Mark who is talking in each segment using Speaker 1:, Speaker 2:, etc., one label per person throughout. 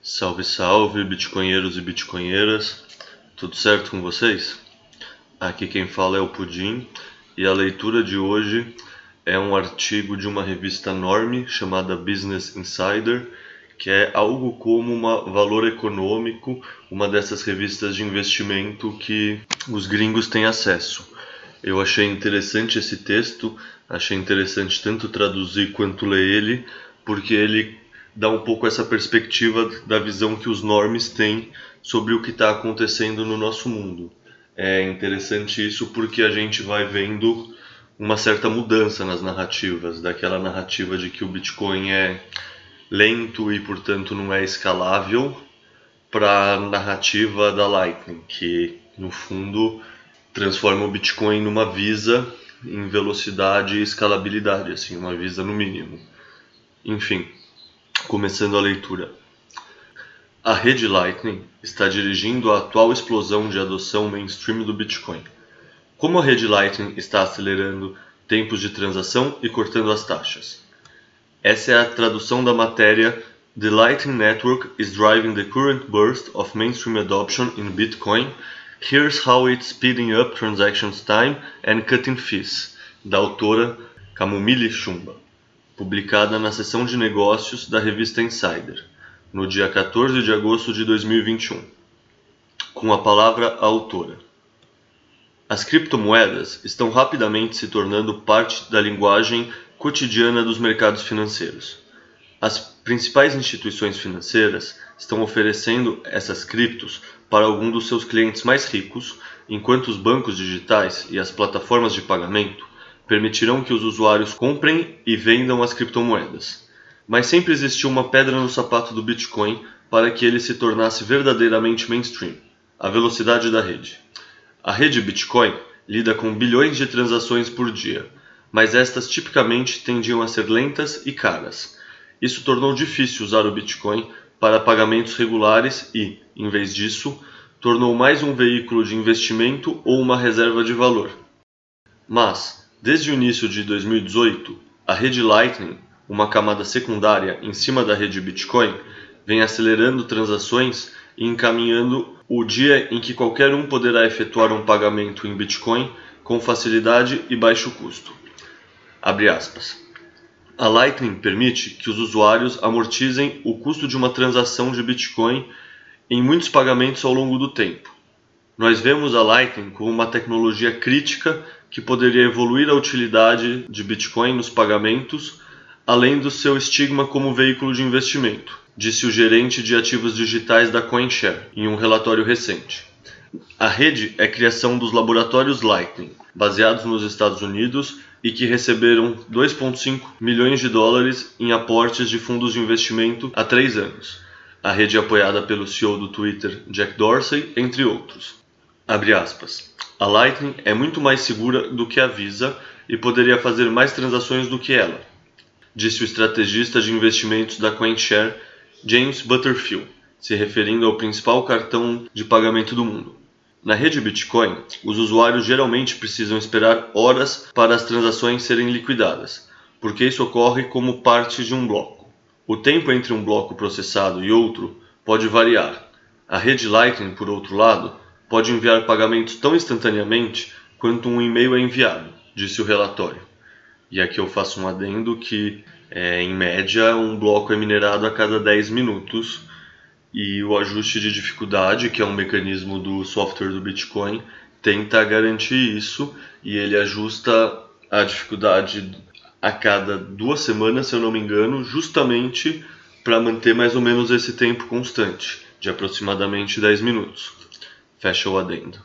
Speaker 1: Salve, salve, bitcoinheiros e bitcoinheiras. Tudo certo com vocês? Aqui quem fala é o Pudim e a leitura de hoje é um artigo de uma revista enorme chamada Business Insider, que é algo como uma Valor Econômico, uma dessas revistas de investimento que os gringos têm acesso. Eu achei interessante esse texto, achei interessante tanto traduzir quanto ler ele, porque ele dá um pouco essa perspectiva da visão que os normes têm sobre o que está acontecendo no nosso mundo. É interessante isso porque a gente vai vendo uma certa mudança nas narrativas, daquela narrativa de que o Bitcoin é lento e, portanto, não é escalável, para a narrativa da Lightning, que, no fundo, transforma o Bitcoin numa Visa em velocidade e escalabilidade, assim, uma Visa no mínimo. Enfim, Começando a leitura. A rede Lightning está dirigindo a atual explosão de adoção mainstream do Bitcoin. Como a rede Lightning está acelerando tempos de transação e cortando as taxas? Essa é a tradução da matéria The Lightning Network is driving the current burst of mainstream adoption in Bitcoin. Here's how it's speeding up transactions time and cutting fees, da autora Camomile Chumba publicada na seção de negócios da revista Insider, no dia 14 de agosto de 2021, com a palavra a autora. As criptomoedas estão rapidamente se tornando parte da linguagem cotidiana dos mercados financeiros. As principais instituições financeiras estão oferecendo essas criptos para alguns dos seus clientes mais ricos, enquanto os bancos digitais e as plataformas de pagamento permitirão que os usuários comprem e vendam as criptomoedas. Mas sempre existiu uma pedra no sapato do Bitcoin para que ele se tornasse verdadeiramente mainstream: a velocidade da rede. A rede Bitcoin lida com bilhões de transações por dia, mas estas tipicamente tendiam a ser lentas e caras. Isso tornou difícil usar o Bitcoin para pagamentos regulares e, em vez disso, tornou mais um veículo de investimento ou uma reserva de valor. Mas, Desde o início de 2018, a rede Lightning, uma camada secundária em cima da rede Bitcoin, vem acelerando transações e encaminhando o dia em que qualquer um poderá efetuar um pagamento em Bitcoin com facilidade e baixo custo. A Lightning permite que os usuários amortizem o custo de uma transação de Bitcoin em muitos pagamentos ao longo do tempo. Nós vemos a Lightning como uma tecnologia crítica que poderia evoluir a utilidade de Bitcoin nos pagamentos, além do seu estigma como veículo de investimento, disse o gerente de ativos digitais da CoinShare em um relatório recente. A rede é criação dos laboratórios Lightning, baseados nos Estados Unidos e que receberam 2,5 milhões de dólares em aportes de fundos de investimento há três anos. A rede é apoiada pelo CEO do Twitter, Jack Dorsey, entre outros. A Lightning é muito mais segura do que a Visa e poderia fazer mais transações do que ela, disse o estrategista de investimentos da CoinShare, James Butterfield, se referindo ao principal cartão de pagamento do mundo. Na rede Bitcoin, os usuários geralmente precisam esperar horas para as transações serem liquidadas, porque isso ocorre como parte de um bloco. O tempo entre um bloco processado e outro pode variar. A rede Lightning, por outro lado, pode enviar pagamentos tão instantaneamente quanto um e-mail é enviado, disse o relatório. E aqui eu faço um adendo que, é, em média, um bloco é minerado a cada 10 minutos e o ajuste de dificuldade, que é um mecanismo do software do Bitcoin, tenta garantir isso e ele ajusta a dificuldade a cada duas semanas, se eu não me engano, justamente para manter mais ou menos esse tempo constante, de aproximadamente 10 minutos. Fecha o adendo.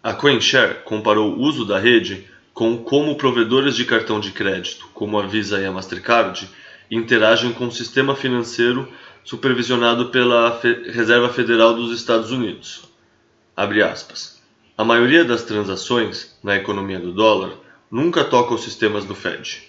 Speaker 1: A CoinShare comparou o uso da rede com como provedores de cartão de crédito, como a Visa e a Mastercard, interagem com o sistema financeiro supervisionado pela Reserva Federal dos Estados Unidos. A maioria das transações na economia do dólar nunca toca os sistemas do Fed.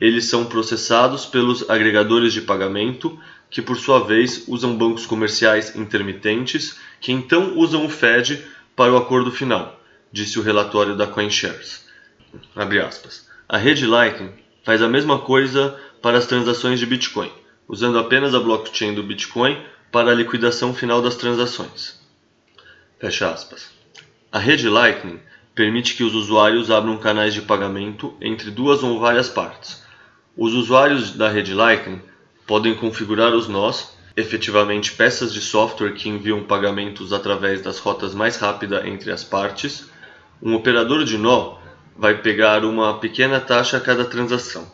Speaker 1: Eles são processados pelos agregadores de pagamento que por sua vez usam bancos comerciais intermitentes, que então usam o Fed para o acordo final, disse o relatório da CoinShares. A rede Lightning faz a mesma coisa para as transações de Bitcoin, usando apenas a blockchain do Bitcoin para a liquidação final das transações. Fecha aspas. A rede Lightning permite que os usuários abram canais de pagamento entre duas ou várias partes. Os usuários da rede Lightning podem configurar os nós, efetivamente peças de software que enviam pagamentos através das rotas mais rápidas entre as partes. Um operador de nó vai pegar uma pequena taxa a cada transação.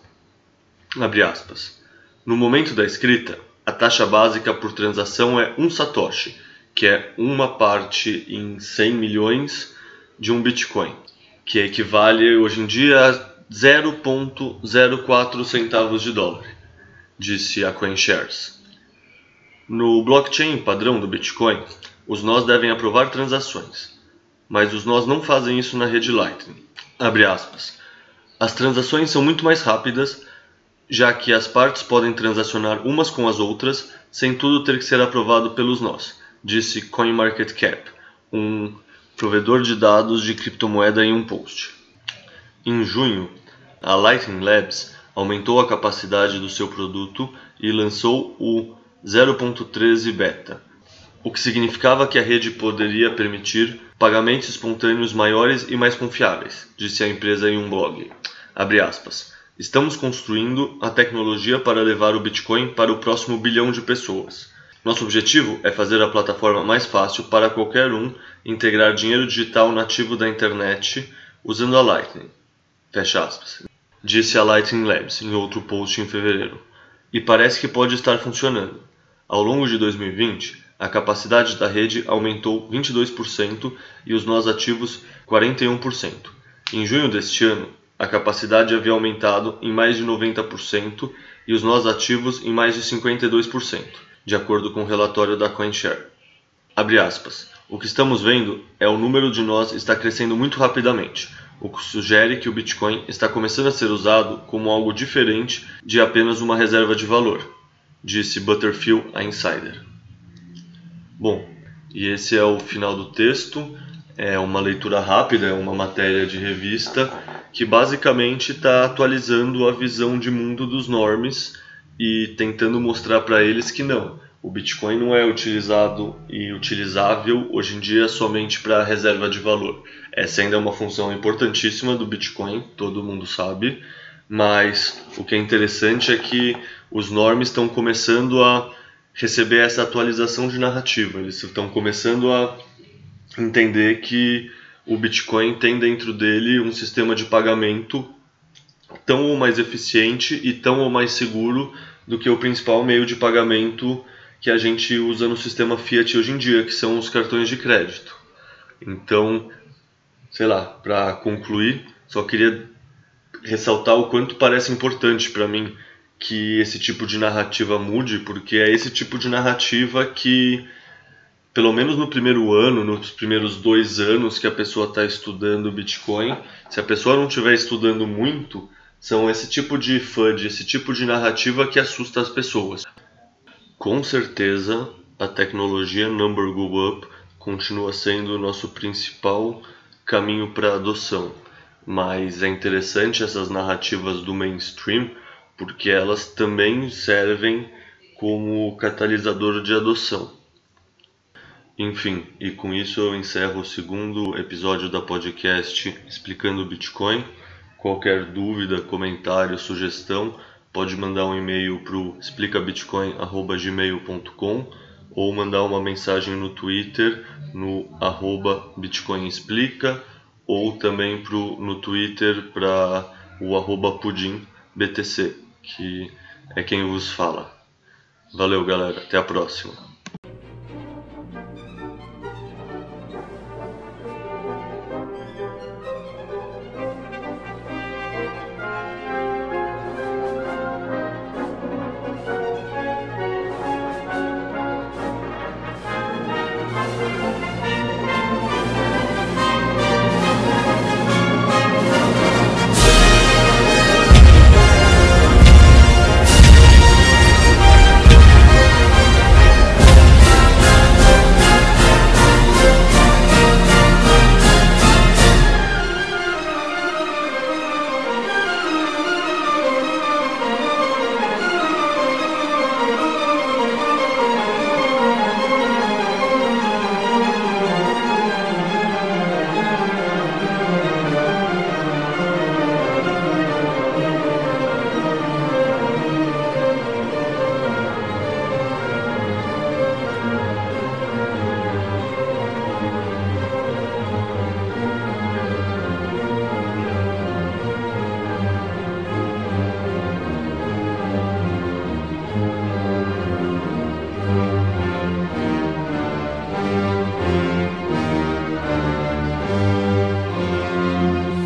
Speaker 1: No momento da escrita, a taxa básica por transação é 1 satoshi, que é uma parte em 100 milhões de um Bitcoin, que equivale hoje em dia a 0.04 centavos de dólar, disse a CoinShares. No blockchain padrão do Bitcoin, os nós devem aprovar transações, mas os nós não fazem isso na rede Lightning. As transações são muito mais rápidas já que as partes podem transacionar umas com as outras sem tudo ter que ser aprovado pelos nós, disse CoinMarketCap, um provedor de dados de criptomoeda em um post. Em junho, a Lightning Labs aumentou a capacidade do seu produto e lançou o 0.13 Beta, o que significava que a rede poderia permitir pagamentos espontâneos maiores e mais confiáveis, disse a empresa em um blog. Abre aspas. Estamos construindo a tecnologia para levar o Bitcoin para o próximo bilhão de pessoas. Nosso objetivo é fazer a plataforma mais fácil para qualquer um integrar dinheiro digital nativo da internet usando a Lightning. Fecha aspas. Disse a Lightning Labs em outro post em fevereiro. E parece que pode estar funcionando. Ao longo de 2020, a capacidade da rede aumentou 22% e os nós ativos 41%. Em junho deste ano, a capacidade havia aumentado em mais de 90% e os nós ativos em mais de 52%, de acordo com o relatório da CoinShare. O que estamos vendo é o número de nós está crescendo muito rapidamente, o que sugere que o Bitcoin está começando a ser usado como algo diferente de apenas uma reserva de valor, disse Butterfield a Insider. Bom, e esse é o final do texto. É uma leitura rápida, é uma matéria de revista que basicamente está atualizando a visão de mundo dos normes e tentando mostrar para eles que não, o Bitcoin não é utilizado e utilizável hoje em dia somente para reserva de valor. Essa ainda é uma função importantíssima do Bitcoin, todo mundo sabe, mas o que é interessante é que os normes estão começando a receber essa atualização de narrativa, eles estão começando a entender que o Bitcoin tem dentro dele um sistema de pagamento tão ou mais eficiente e tão ou mais seguro do que o principal meio de pagamento que a gente usa no sistema Fiat hoje em dia, que são os cartões de crédito. Então, sei lá, para concluir, só queria ressaltar o quanto parece importante para mim que esse tipo de narrativa mude, porque é esse tipo de narrativa que pelo menos no primeiro ano, nos primeiros dois anos que a pessoa está estudando Bitcoin, se a pessoa não estiver estudando muito, são esse tipo de FUD, esse tipo de narrativa que assusta as pessoas. Com certeza, a tecnologia Number Go Up continua sendo o nosso principal caminho para adoção, mas é interessante essas narrativas do mainstream porque elas também servem como catalisador de adoção. Enfim, e com isso eu encerro o segundo episódio da podcast explicando Bitcoin. Qualquer dúvida, comentário, sugestão, pode mandar um e-mail para o explicabitcoin.gmail.com ou mandar uma mensagem no Twitter no arroba bitcoinexplica ou também pro, no Twitter para o arroba que é quem vos fala. Valeu galera, até a próxima.